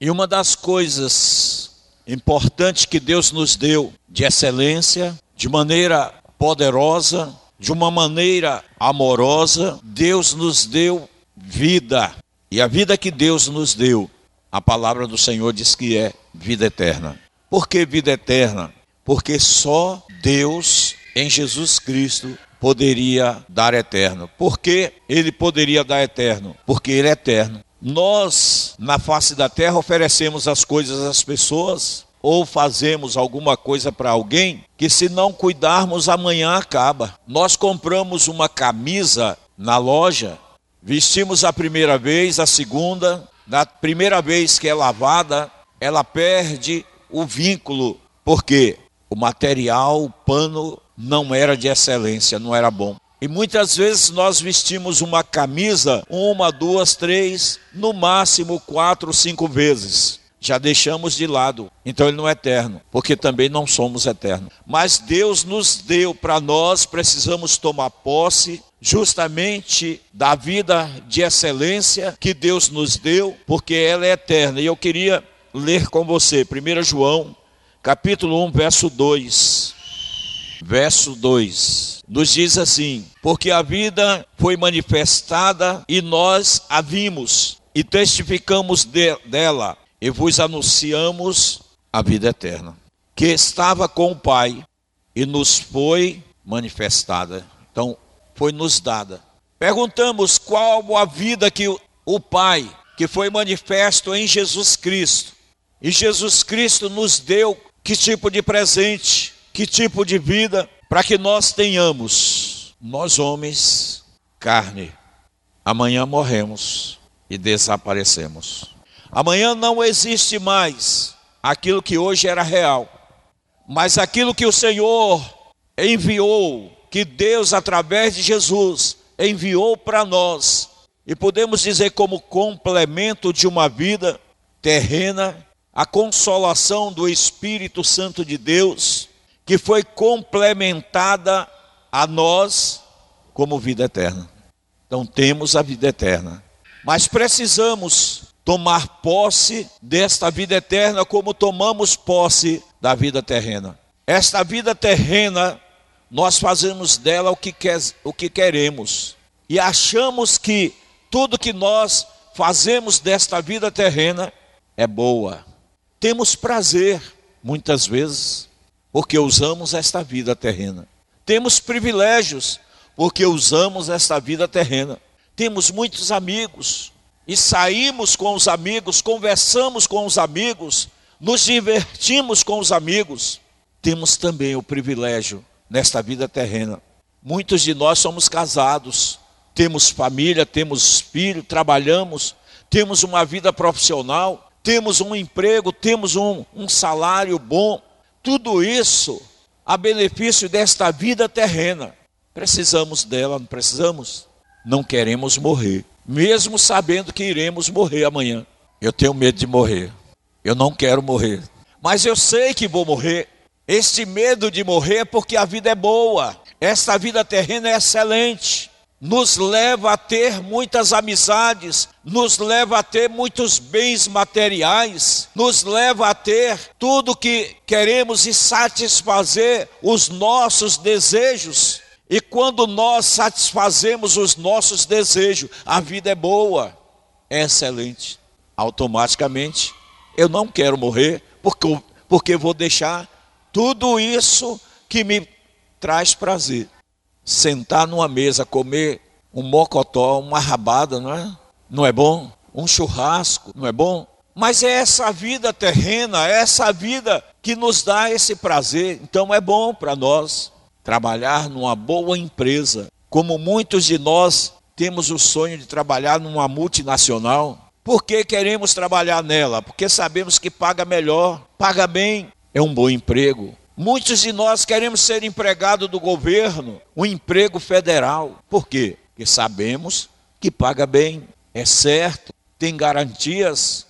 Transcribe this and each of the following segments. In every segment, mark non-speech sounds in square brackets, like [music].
E uma das coisas importantes que Deus nos deu de excelência, de maneira poderosa, de uma maneira amorosa, Deus nos deu vida. E a vida que Deus nos deu, a palavra do Senhor diz que é vida eterna. Por que vida eterna? Porque só Deus em Jesus Cristo poderia dar eterno. Por que ele poderia dar eterno? Porque ele é eterno. Nós, na face da terra, oferecemos as coisas às pessoas ou fazemos alguma coisa para alguém que, se não cuidarmos, amanhã acaba. Nós compramos uma camisa na loja, vestimos a primeira vez, a segunda, na primeira vez que é lavada, ela perde o vínculo, porque o material, o pano não era de excelência, não era bom. E muitas vezes nós vestimos uma camisa uma, duas, três, no máximo quatro, cinco vezes. Já deixamos de lado. Então ele não é eterno, porque também não somos eternos. Mas Deus nos deu para nós, precisamos tomar posse justamente da vida de excelência que Deus nos deu, porque ela é eterna. E eu queria ler com você 1 João, capítulo 1, verso 2 verso 2, nos diz assim: Porque a vida foi manifestada e nós a vimos e testificamos de, dela e vos anunciamos a vida eterna, que estava com o Pai e nos foi manifestada. Então, foi nos dada. Perguntamos qual a vida que o Pai, que foi manifesto em Jesus Cristo, e Jesus Cristo nos deu que tipo de presente? Que tipo de vida para que nós tenhamos, nós homens, carne. Amanhã morremos e desaparecemos. Amanhã não existe mais aquilo que hoje era real, mas aquilo que o Senhor enviou, que Deus, através de Jesus, enviou para nós, e podemos dizer como complemento de uma vida terrena, a consolação do Espírito Santo de Deus, que foi complementada a nós como vida eterna. Então temos a vida eterna. Mas precisamos tomar posse desta vida eterna como tomamos posse da vida terrena. Esta vida terrena, nós fazemos dela o que, quer, o que queremos. E achamos que tudo que nós fazemos desta vida terrena é boa. Temos prazer, muitas vezes, porque usamos esta vida terrena. Temos privilégios, porque usamos esta vida terrena. Temos muitos amigos e saímos com os amigos, conversamos com os amigos, nos divertimos com os amigos. Temos também o privilégio nesta vida terrena. Muitos de nós somos casados, temos família, temos filho, trabalhamos, temos uma vida profissional, temos um emprego, temos um, um salário bom, tudo isso a benefício desta vida terrena. Precisamos dela, não precisamos? Não queremos morrer, mesmo sabendo que iremos morrer amanhã. Eu tenho medo de morrer. Eu não quero morrer. Mas eu sei que vou morrer. Este medo de morrer é porque a vida é boa. Esta vida terrena é excelente nos leva a ter muitas amizades, nos leva a ter muitos bens materiais, nos leva a ter tudo que queremos e satisfazer os nossos desejos. E quando nós satisfazemos os nossos desejos, a vida é boa, é excelente. Automaticamente, eu não quero morrer, porque, porque vou deixar tudo isso que me traz prazer sentar numa mesa, comer um mocotó, uma rabada, não é? Não é bom? Um churrasco, não é bom? Mas é essa vida terrena, é essa vida que nos dá esse prazer. Então é bom para nós trabalhar numa boa empresa. Como muitos de nós temos o sonho de trabalhar numa multinacional. Por que queremos trabalhar nela? Porque sabemos que paga melhor, paga bem, é um bom emprego, Muitos de nós queremos ser empregado do governo, um emprego federal. Por quê? Porque sabemos que paga bem, é certo, tem garantias.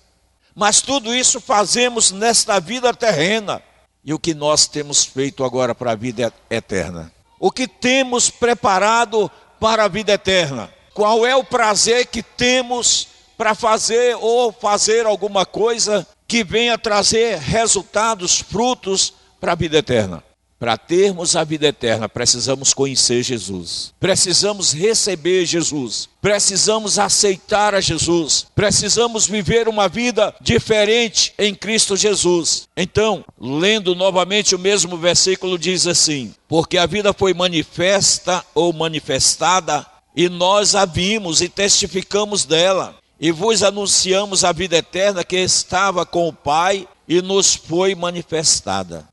Mas tudo isso fazemos nesta vida terrena. E o que nós temos feito agora para a vida eterna? O que temos preparado para a vida eterna? Qual é o prazer que temos para fazer ou fazer alguma coisa que venha trazer resultados, frutos para a vida eterna. Para termos a vida eterna, precisamos conhecer Jesus, precisamos receber Jesus, precisamos aceitar a Jesus, precisamos viver uma vida diferente em Cristo Jesus. Então, lendo novamente o mesmo versículo, diz assim: Porque a vida foi manifesta ou manifestada, e nós a vimos e testificamos dela, e vos anunciamos a vida eterna que estava com o Pai e nos foi manifestada.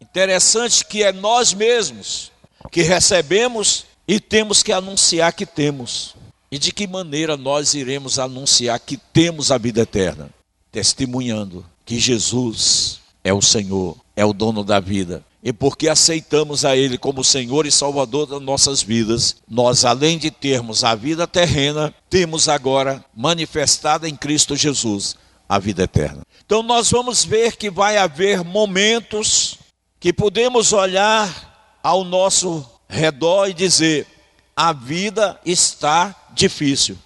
Interessante que é nós mesmos que recebemos e temos que anunciar que temos. E de que maneira nós iremos anunciar que temos a vida eterna? Testemunhando que Jesus é o Senhor, é o dono da vida. E porque aceitamos a Ele como Senhor e Salvador das nossas vidas, nós, além de termos a vida terrena, temos agora manifestada em Cristo Jesus a vida eterna. Então, nós vamos ver que vai haver momentos que podemos olhar ao nosso redor e dizer: a vida está difícil.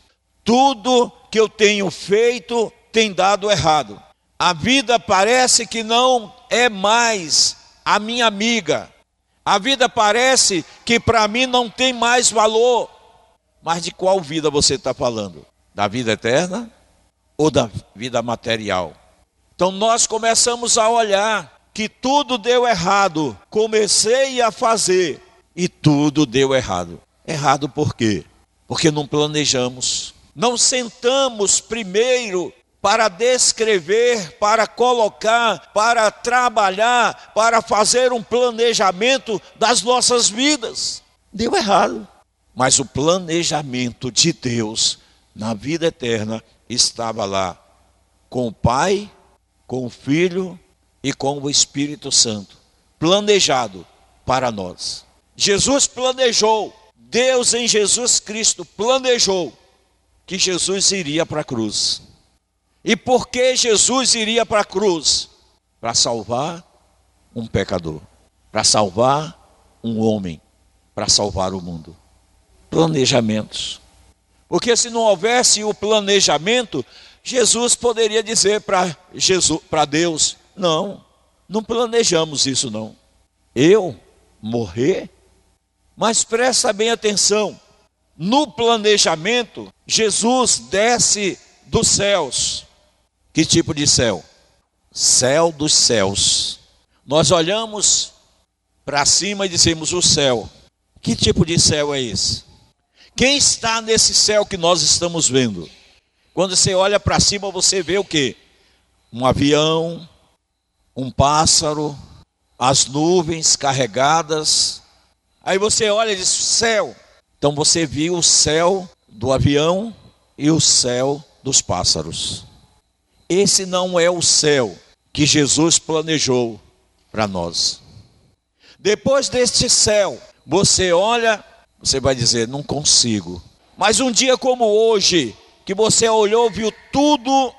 Tudo que eu tenho feito tem dado errado. A vida parece que não é mais a minha amiga. A vida parece que para mim não tem mais valor. Mas de qual vida você está falando? Da vida eterna ou da vida material? Então nós começamos a olhar que tudo deu errado. Comecei a fazer e tudo deu errado. Errado por quê? Porque não planejamos. Não sentamos primeiro para descrever, para colocar, para trabalhar, para fazer um planejamento das nossas vidas. Deu errado. Mas o planejamento de Deus na vida eterna estava lá com o Pai, com o Filho e com o Espírito Santo, planejado para nós. Jesus planejou, Deus em Jesus Cristo planejou que Jesus iria para a cruz. E por que Jesus iria para a cruz? Para salvar um pecador, para salvar um homem, para salvar o mundo. Planejamentos. Porque se não houvesse o planejamento, Jesus poderia dizer para Jesus, para Deus: não, não planejamos isso não. Eu morrer? Mas presta bem atenção. No planejamento, Jesus desce dos céus. Que tipo de céu? Céu dos céus. Nós olhamos para cima e dizemos o céu. Que tipo de céu é esse? Quem está nesse céu que nós estamos vendo? Quando você olha para cima, você vê o que? Um avião, um pássaro, as nuvens carregadas. Aí você olha e diz: céu. Então você viu o céu do avião e o céu dos pássaros. Esse não é o céu que Jesus planejou para nós. Depois deste céu, você olha, você vai dizer: não consigo. Mas um dia como hoje, que você olhou, viu tudo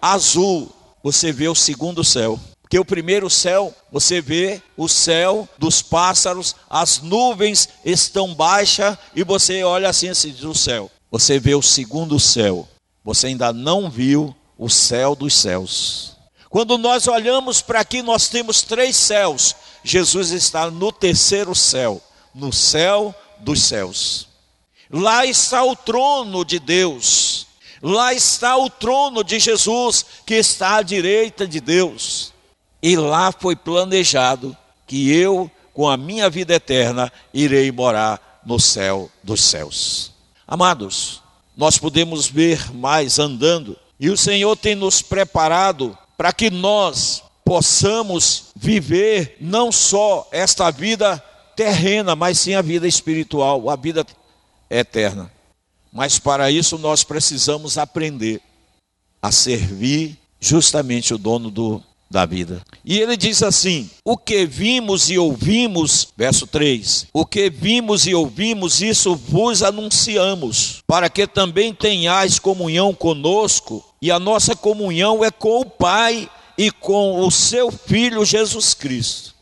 azul, você vê o segundo céu. Porque o primeiro céu, você vê o céu dos pássaros, as nuvens estão baixas e você olha assim, assim do céu. Você vê o segundo céu. Você ainda não viu o céu dos céus. Quando nós olhamos para aqui, nós temos três céus. Jesus está no terceiro céu, no céu dos céus. Lá está o trono de Deus. Lá está o trono de Jesus, que está à direita de Deus. E lá foi planejado que eu, com a minha vida eterna, irei morar no céu dos céus. Amados, nós podemos ver mais andando, e o Senhor tem nos preparado para que nós possamos viver não só esta vida terrena, mas sim a vida espiritual, a vida eterna. Mas para isso nós precisamos aprender a servir justamente o dono do da vida. E ele diz assim: O que vimos e ouvimos, verso 3: O que vimos e ouvimos, isso vos anunciamos, para que também tenhais comunhão conosco, e a nossa comunhão é com o Pai e com o seu Filho Jesus Cristo.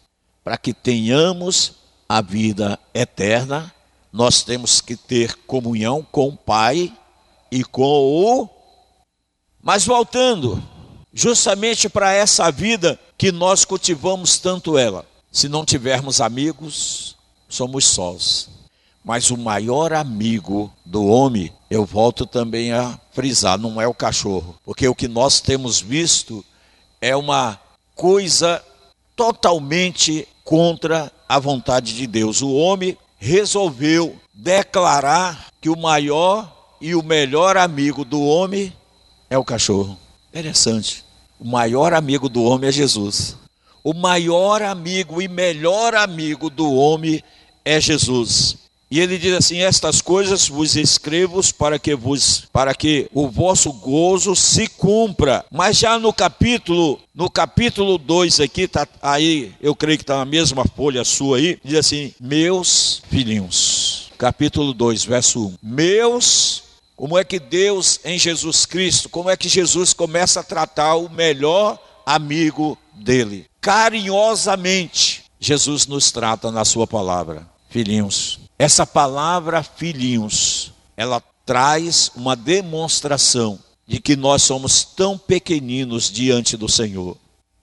Para que tenhamos a vida eterna, nós temos que ter comunhão com o Pai e com o Mas voltando, justamente para essa vida que nós cultivamos tanto ela. Se não tivermos amigos, somos sós. Mas o maior amigo do homem, eu volto também a frisar, não é o cachorro. Porque o que nós temos visto é uma coisa totalmente contra a vontade de Deus. O homem resolveu declarar que o maior e o melhor amigo do homem é o cachorro. Interessante. O maior amigo do homem é Jesus. O maior amigo e melhor amigo do homem é Jesus. E ele diz assim: Estas coisas vos escrevo para que vos para que o vosso gozo se cumpra. Mas já no capítulo, no capítulo 2 aqui tá aí, eu creio que está na mesma folha sua aí, diz assim: Meus filhinhos. Capítulo 2, verso 1. Meus como é que Deus em Jesus Cristo, como é que Jesus começa a tratar o melhor amigo dele? Carinhosamente, Jesus nos trata na sua palavra, filhinhos. Essa palavra filhinhos, ela traz uma demonstração de que nós somos tão pequeninos diante do Senhor,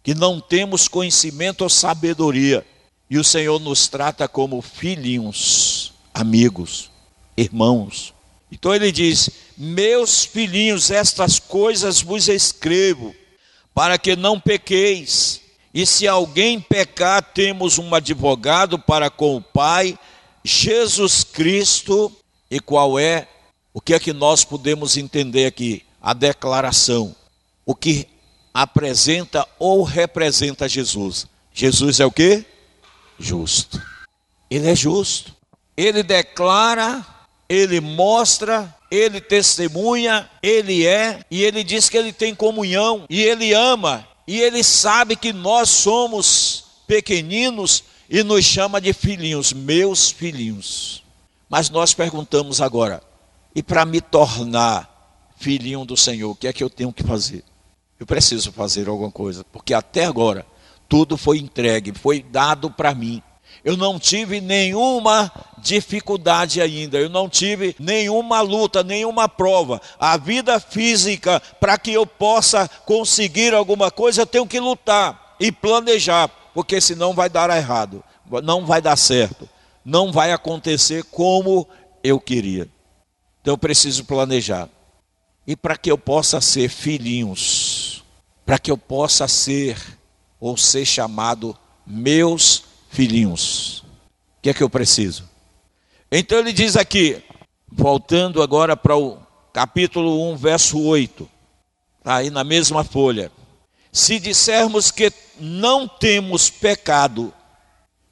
que não temos conhecimento ou sabedoria, e o Senhor nos trata como filhinhos, amigos, irmãos. Então ele diz: Meus filhinhos, estas coisas vos escrevo, para que não pequeis. E se alguém pecar, temos um advogado para com o Pai, Jesus Cristo. E qual é? O que é que nós podemos entender aqui? A declaração. O que apresenta ou representa Jesus. Jesus é o que? Justo. Ele é justo. Ele declara ele mostra, ele testemunha, ele é, e ele diz que ele tem comunhão, e ele ama, e ele sabe que nós somos pequeninos e nos chama de filhinhos, meus filhinhos. Mas nós perguntamos agora, e para me tornar filhinho do Senhor, o que é que eu tenho que fazer? Eu preciso fazer alguma coisa, porque até agora tudo foi entregue, foi dado para mim. Eu não tive nenhuma dificuldade ainda, eu não tive nenhuma luta, nenhuma prova. A vida física, para que eu possa conseguir alguma coisa, eu tenho que lutar e planejar, porque senão vai dar errado, não vai dar certo, não vai acontecer como eu queria. Então eu preciso planejar. E para que eu possa ser filhinhos, para que eu possa ser ou ser chamado meus filhinhos. O que é que eu preciso? Então ele diz aqui, voltando agora para o capítulo 1, verso 8, tá aí na mesma folha. Se dissermos que não temos pecado,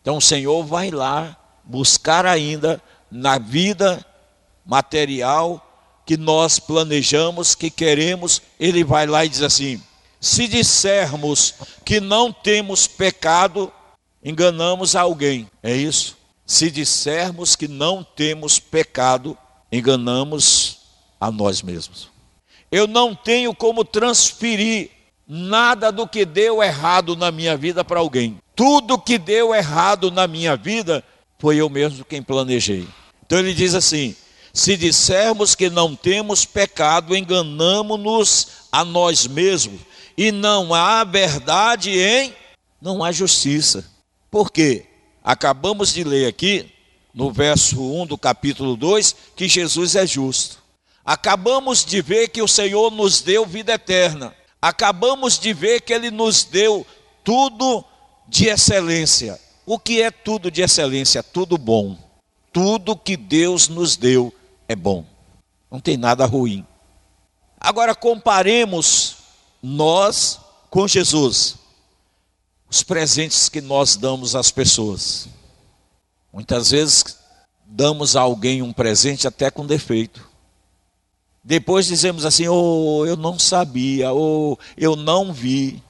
então o Senhor vai lá buscar ainda na vida material que nós planejamos, que queremos, ele vai lá e diz assim: se dissermos que não temos pecado, enganamos alguém, é isso? Se dissermos que não temos pecado, enganamos a nós mesmos. Eu não tenho como transferir nada do que deu errado na minha vida para alguém. Tudo que deu errado na minha vida foi eu mesmo quem planejei. Então ele diz assim: se dissermos que não temos pecado, enganamos-nos a nós mesmos, e não há verdade em, não há justiça. Por quê? Acabamos de ler aqui, no verso 1 do capítulo 2, que Jesus é justo. Acabamos de ver que o Senhor nos deu vida eterna. Acabamos de ver que Ele nos deu tudo de excelência. O que é tudo de excelência? Tudo bom. Tudo que Deus nos deu é bom. Não tem nada ruim. Agora comparemos nós com Jesus os presentes que nós damos às pessoas. Muitas vezes damos a alguém um presente até com defeito. Depois dizemos assim: "Oh, eu não sabia, ou oh, eu não vi".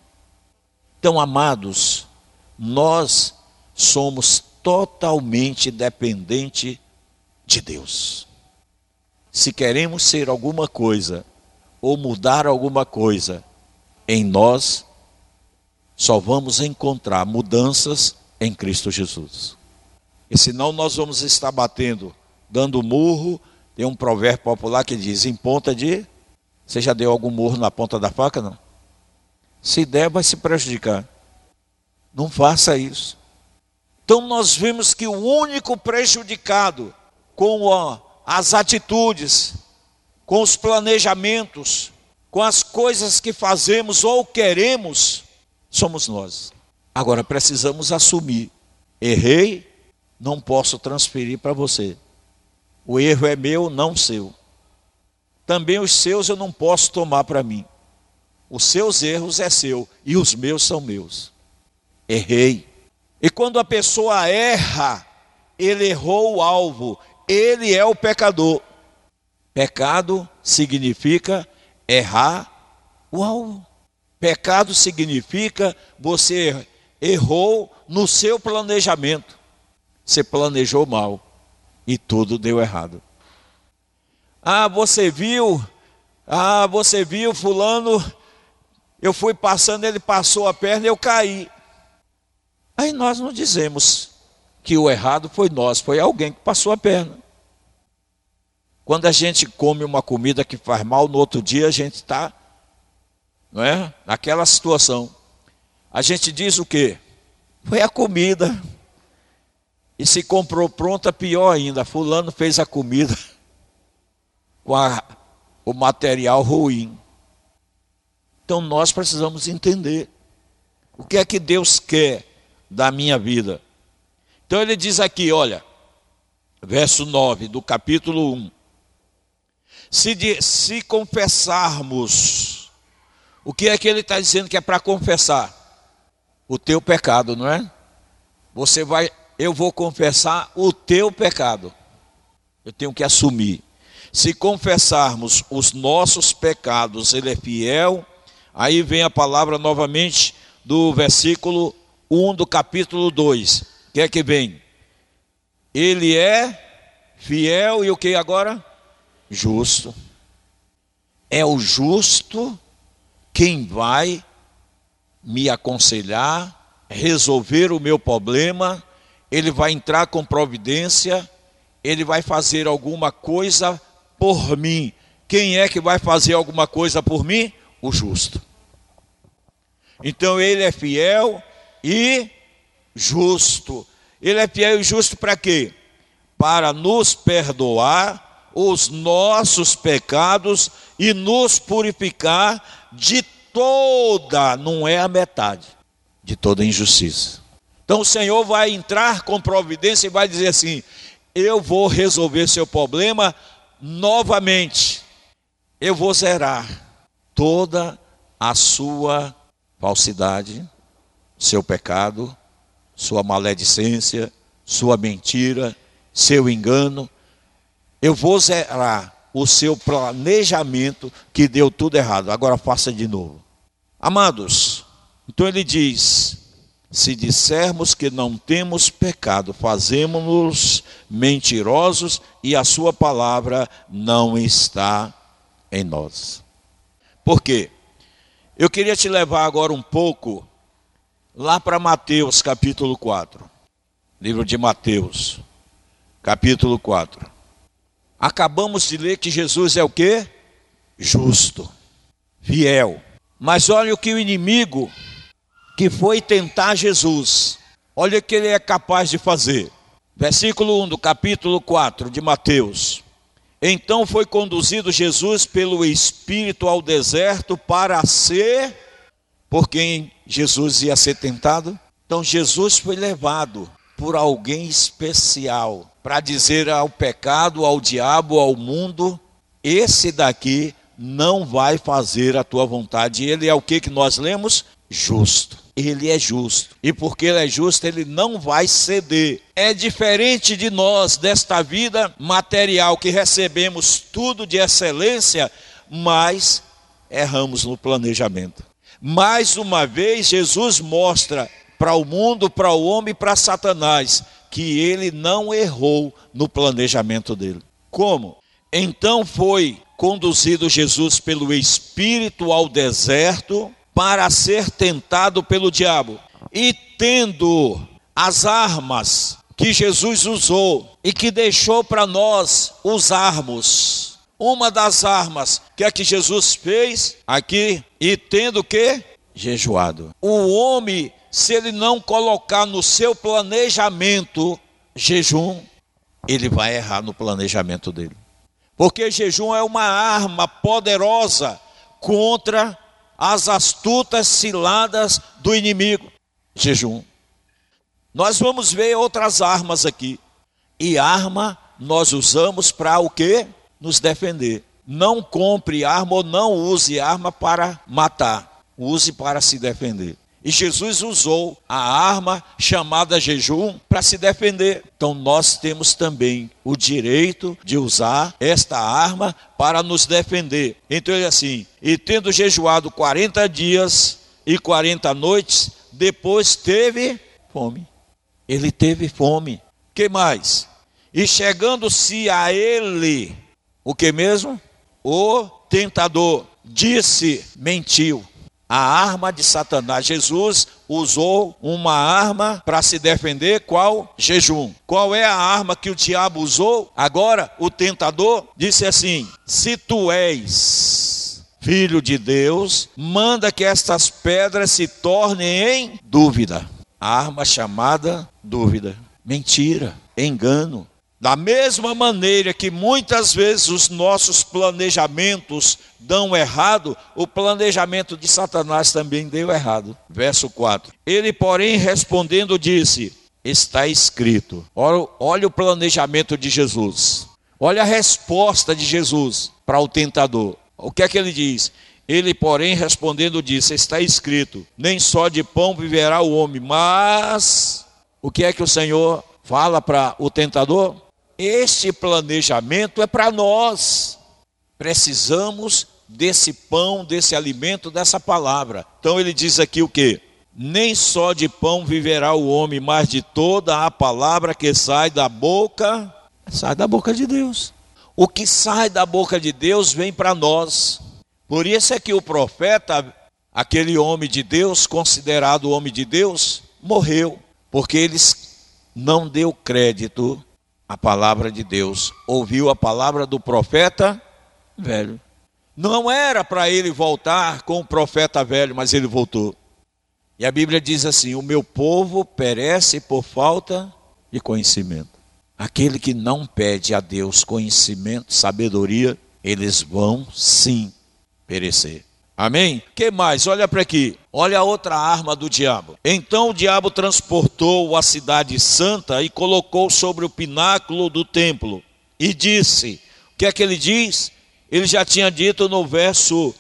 Então, amados, nós somos totalmente dependentes de Deus. Se queremos ser alguma coisa ou mudar alguma coisa em nós, só vamos encontrar mudanças em Cristo Jesus. E senão nós vamos estar batendo, dando murro. Tem um provérbio popular que diz: em ponta de Você já deu algum morro na ponta da faca, não? Se der, vai se prejudicar. Não faça isso. Então nós vemos que o único prejudicado com as atitudes, com os planejamentos, com as coisas que fazemos ou queremos, somos nós. Agora precisamos assumir: errei, não posso transferir para você. O erro é meu, não seu. Também os seus eu não posso tomar para mim. Os seus erros é seu e os meus são meus. Errei. E quando a pessoa erra, ele errou o alvo, ele é o pecador. Pecado significa errar o alvo. Pecado significa você errou no seu planejamento. Você planejou mal e tudo deu errado. Ah, você viu? Ah, você viu fulano? Eu fui passando, ele passou a perna e eu caí. Aí nós não dizemos que o errado foi nós, foi alguém que passou a perna. Quando a gente come uma comida que faz mal, no outro dia a gente está não é? naquela situação. A gente diz o quê? Foi a comida. E se comprou pronta, pior ainda. Fulano fez a comida [laughs] com a, o material ruim. Então nós precisamos entender o que é que Deus quer da minha vida. Então ele diz aqui, olha, verso 9 do capítulo 1. Se, de, se confessarmos, o que é que ele está dizendo que é para confessar? O teu pecado, não é? Você vai eu vou confessar o teu pecado. Eu tenho que assumir. Se confessarmos os nossos pecados, Ele é fiel. Aí vem a palavra novamente do versículo 1 do capítulo 2. O que é que vem? Ele é fiel e o que agora? Justo. É o justo quem vai me aconselhar, resolver o meu problema ele vai entrar com providência, ele vai fazer alguma coisa por mim. Quem é que vai fazer alguma coisa por mim? O justo. Então ele é fiel e justo. Ele é fiel e justo para quê? Para nos perdoar os nossos pecados e nos purificar de toda, não é a metade, de toda injustiça. Então o Senhor vai entrar com providência e vai dizer assim: Eu vou resolver seu problema novamente. Eu vou zerar toda a sua falsidade, seu pecado, sua maledicência, sua mentira, seu engano. Eu vou zerar o seu planejamento que deu tudo errado. Agora faça de novo. Amados, então ele diz: se dissermos que não temos pecado, fazemos-nos mentirosos e a sua palavra não está em nós. Por quê? Eu queria te levar agora um pouco lá para Mateus capítulo 4. Livro de Mateus, capítulo 4. Acabamos de ler que Jesus é o quê? Justo, fiel. Mas olha o que o inimigo que foi tentar Jesus. Olha o que ele é capaz de fazer. Versículo 1 do capítulo 4 de Mateus. Então foi conduzido Jesus pelo Espírito ao deserto para ser por quem Jesus ia ser tentado. Então Jesus foi levado por alguém especial para dizer ao pecado, ao diabo, ao mundo: esse daqui não vai fazer a tua vontade. Ele é o que que nós lemos? Justo ele é justo. E porque ele é justo, ele não vai ceder. É diferente de nós, desta vida material, que recebemos tudo de excelência, mas erramos no planejamento. Mais uma vez, Jesus mostra para o mundo, para o homem e para Satanás que ele não errou no planejamento dele. Como? Então foi conduzido Jesus pelo Espírito ao deserto para ser tentado pelo diabo. E tendo as armas que Jesus usou e que deixou para nós usarmos, Uma das armas que é que Jesus fez aqui e tendo que jejuado. O homem, se ele não colocar no seu planejamento jejum, ele vai errar no planejamento dele. Porque jejum é uma arma poderosa contra as astutas ciladas do inimigo. Jejum. Nós vamos ver outras armas aqui. E arma nós usamos para o quê? Nos defender. Não compre arma ou não use arma para matar. Use para se defender. E Jesus usou a arma chamada jejum para se defender. Então nós temos também o direito de usar esta arma para nos defender. Então ele é assim: e tendo jejuado 40 dias e 40 noites, depois teve fome. Ele teve fome. Que mais? E chegando-se a ele, o que mesmo? O tentador disse, mentiu a arma de Satanás. Jesus usou uma arma para se defender, qual? Jejum. Qual é a arma que o diabo usou? Agora, o tentador disse assim: Se tu és filho de Deus, manda que estas pedras se tornem em dúvida. A arma chamada dúvida. Mentira, engano. Da mesma maneira que muitas vezes os nossos planejamentos dão errado, o planejamento de Satanás também deu errado. Verso 4. Ele, porém, respondendo, disse: Está escrito. Olha, olha o planejamento de Jesus. Olha a resposta de Jesus para o tentador. O que é que ele diz? Ele, porém, respondendo, disse: Está escrito: Nem só de pão viverá o homem, mas o que é que o Senhor fala para o tentador? Este planejamento é para nós. Precisamos desse pão, desse alimento, dessa palavra. Então ele diz aqui o que? Nem só de pão viverá o homem, mas de toda a palavra que sai da boca, sai da boca de Deus. O que sai da boca de Deus vem para nós. Por isso é que o profeta, aquele homem de Deus, considerado homem de Deus, morreu, porque eles não deu crédito a palavra de Deus, ouviu a palavra do profeta velho. Não era para ele voltar com o profeta velho, mas ele voltou. E a Bíblia diz assim: O meu povo perece por falta de conhecimento. Aquele que não pede a Deus conhecimento, sabedoria, eles vão sim perecer. Amém? Que mais? Olha para aqui. Olha a outra arma do diabo. Então o diabo transportou a cidade santa e colocou sobre o pináculo do templo e disse: O que é que ele diz? Ele já tinha dito no verso,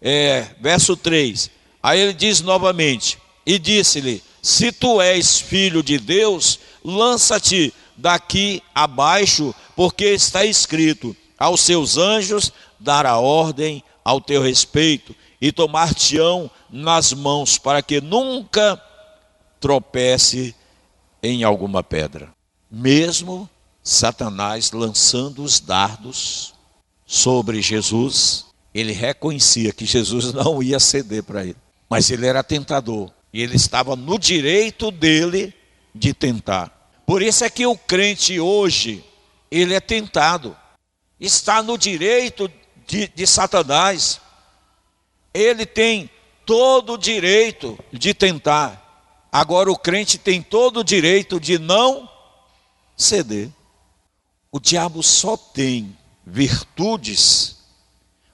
é, verso 3. Aí ele diz novamente: E disse-lhe: Se tu és filho de Deus, lança-te daqui abaixo, porque está escrito: Aos seus anjos dará ordem ao teu respeito e tomar-te-ão nas mãos, para que nunca tropece em alguma pedra. Mesmo Satanás lançando os dardos sobre Jesus, ele reconhecia que Jesus não ia ceder para ele. Mas ele era tentador e ele estava no direito dele de tentar. Por isso é que o crente hoje, ele é tentado, está no direito de, de Satanás ele tem todo o direito de tentar. Agora o crente tem todo o direito de não ceder. O diabo só tem virtudes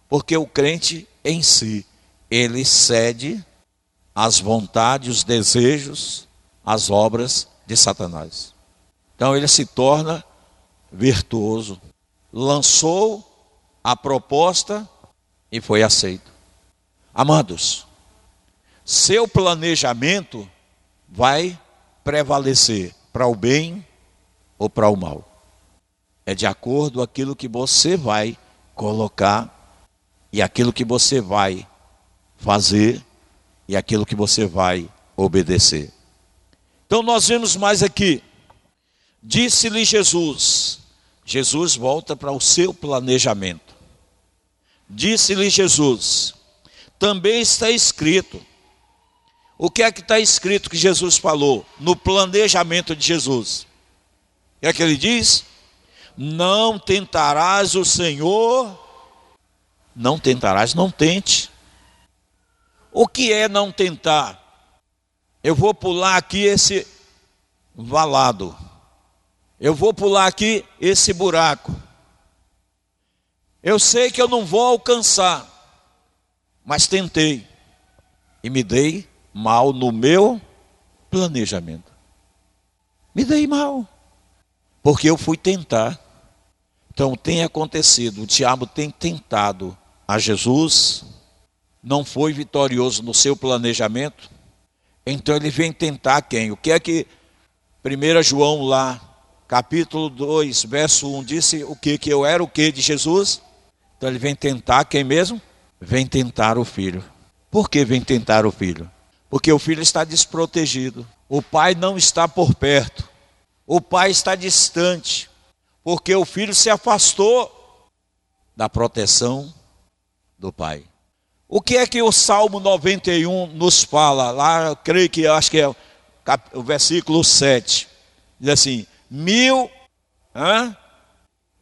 porque o crente em si, ele cede às vontades, os desejos, às obras de Satanás. Então ele se torna virtuoso. Lançou a proposta e foi aceito. Amados, seu planejamento vai prevalecer para o bem ou para o mal. É de acordo com aquilo que você vai colocar e aquilo que você vai fazer e aquilo que você vai obedecer. Então nós vemos mais aqui. Disse-lhe Jesus. Jesus volta para o seu planejamento. Disse-lhe Jesus: também está escrito. O que é que está escrito que Jesus falou no planejamento de Jesus? O é que ele diz? Não tentarás o Senhor Não tentarás, não tente. O que é não tentar? Eu vou pular aqui esse valado. Eu vou pular aqui esse buraco. Eu sei que eu não vou alcançar, mas tentei e me dei mal no meu planejamento. Me dei mal, porque eu fui tentar. Então tem acontecido, o diabo tem tentado a Jesus, não foi vitorioso no seu planejamento, então ele vem tentar quem? O que é que 1 João lá, capítulo 2, verso 1, disse o que? Que eu era o que de Jesus? Então ele vem tentar quem mesmo? Vem tentar o filho. Por que vem tentar o filho? Porque o filho está desprotegido. O pai não está por perto. O pai está distante. Porque o filho se afastou da proteção do pai. O que é que o Salmo 91 nos fala? Lá, eu creio que acho que é o versículo 7. Diz assim: mil, hã?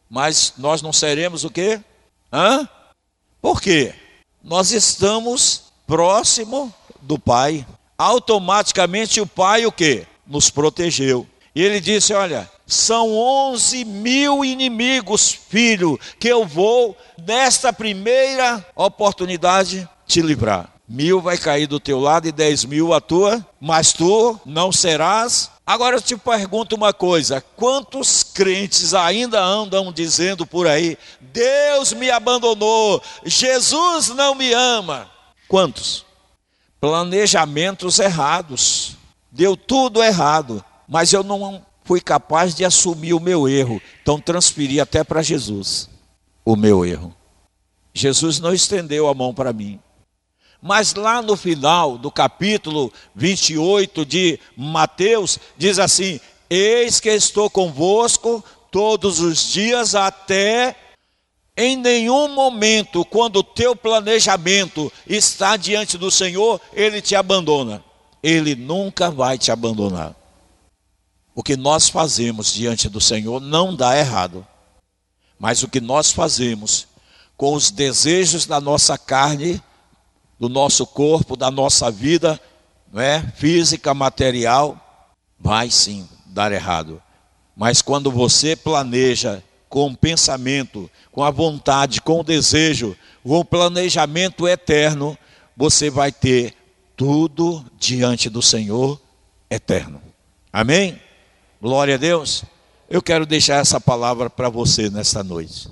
mas nós não seremos o quê? Hã? Por quê? Nós estamos próximo do Pai. Automaticamente o Pai o quê? Nos protegeu. E ele disse: Olha, são onze mil inimigos, filho, que eu vou, nesta primeira oportunidade, te livrar. Mil vai cair do teu lado e dez mil a tua, mas tu não serás. Agora eu te pergunto uma coisa: quantos crentes ainda andam dizendo por aí, Deus me abandonou, Jesus não me ama? Quantos? Planejamentos errados, deu tudo errado, mas eu não fui capaz de assumir o meu erro, então transferi até para Jesus o meu erro. Jesus não estendeu a mão para mim. Mas lá no final do capítulo 28 de Mateus, diz assim: Eis que estou convosco todos os dias até em nenhum momento, quando o teu planejamento está diante do Senhor, ele te abandona. Ele nunca vai te abandonar. O que nós fazemos diante do Senhor não dá errado. Mas o que nós fazemos com os desejos da nossa carne, do nosso corpo, da nossa vida, não é? física, material, vai sim dar errado. Mas quando você planeja com o pensamento, com a vontade, com o desejo, com o planejamento eterno, você vai ter tudo diante do Senhor eterno. Amém? Glória a Deus. Eu quero deixar essa palavra para você nesta noite.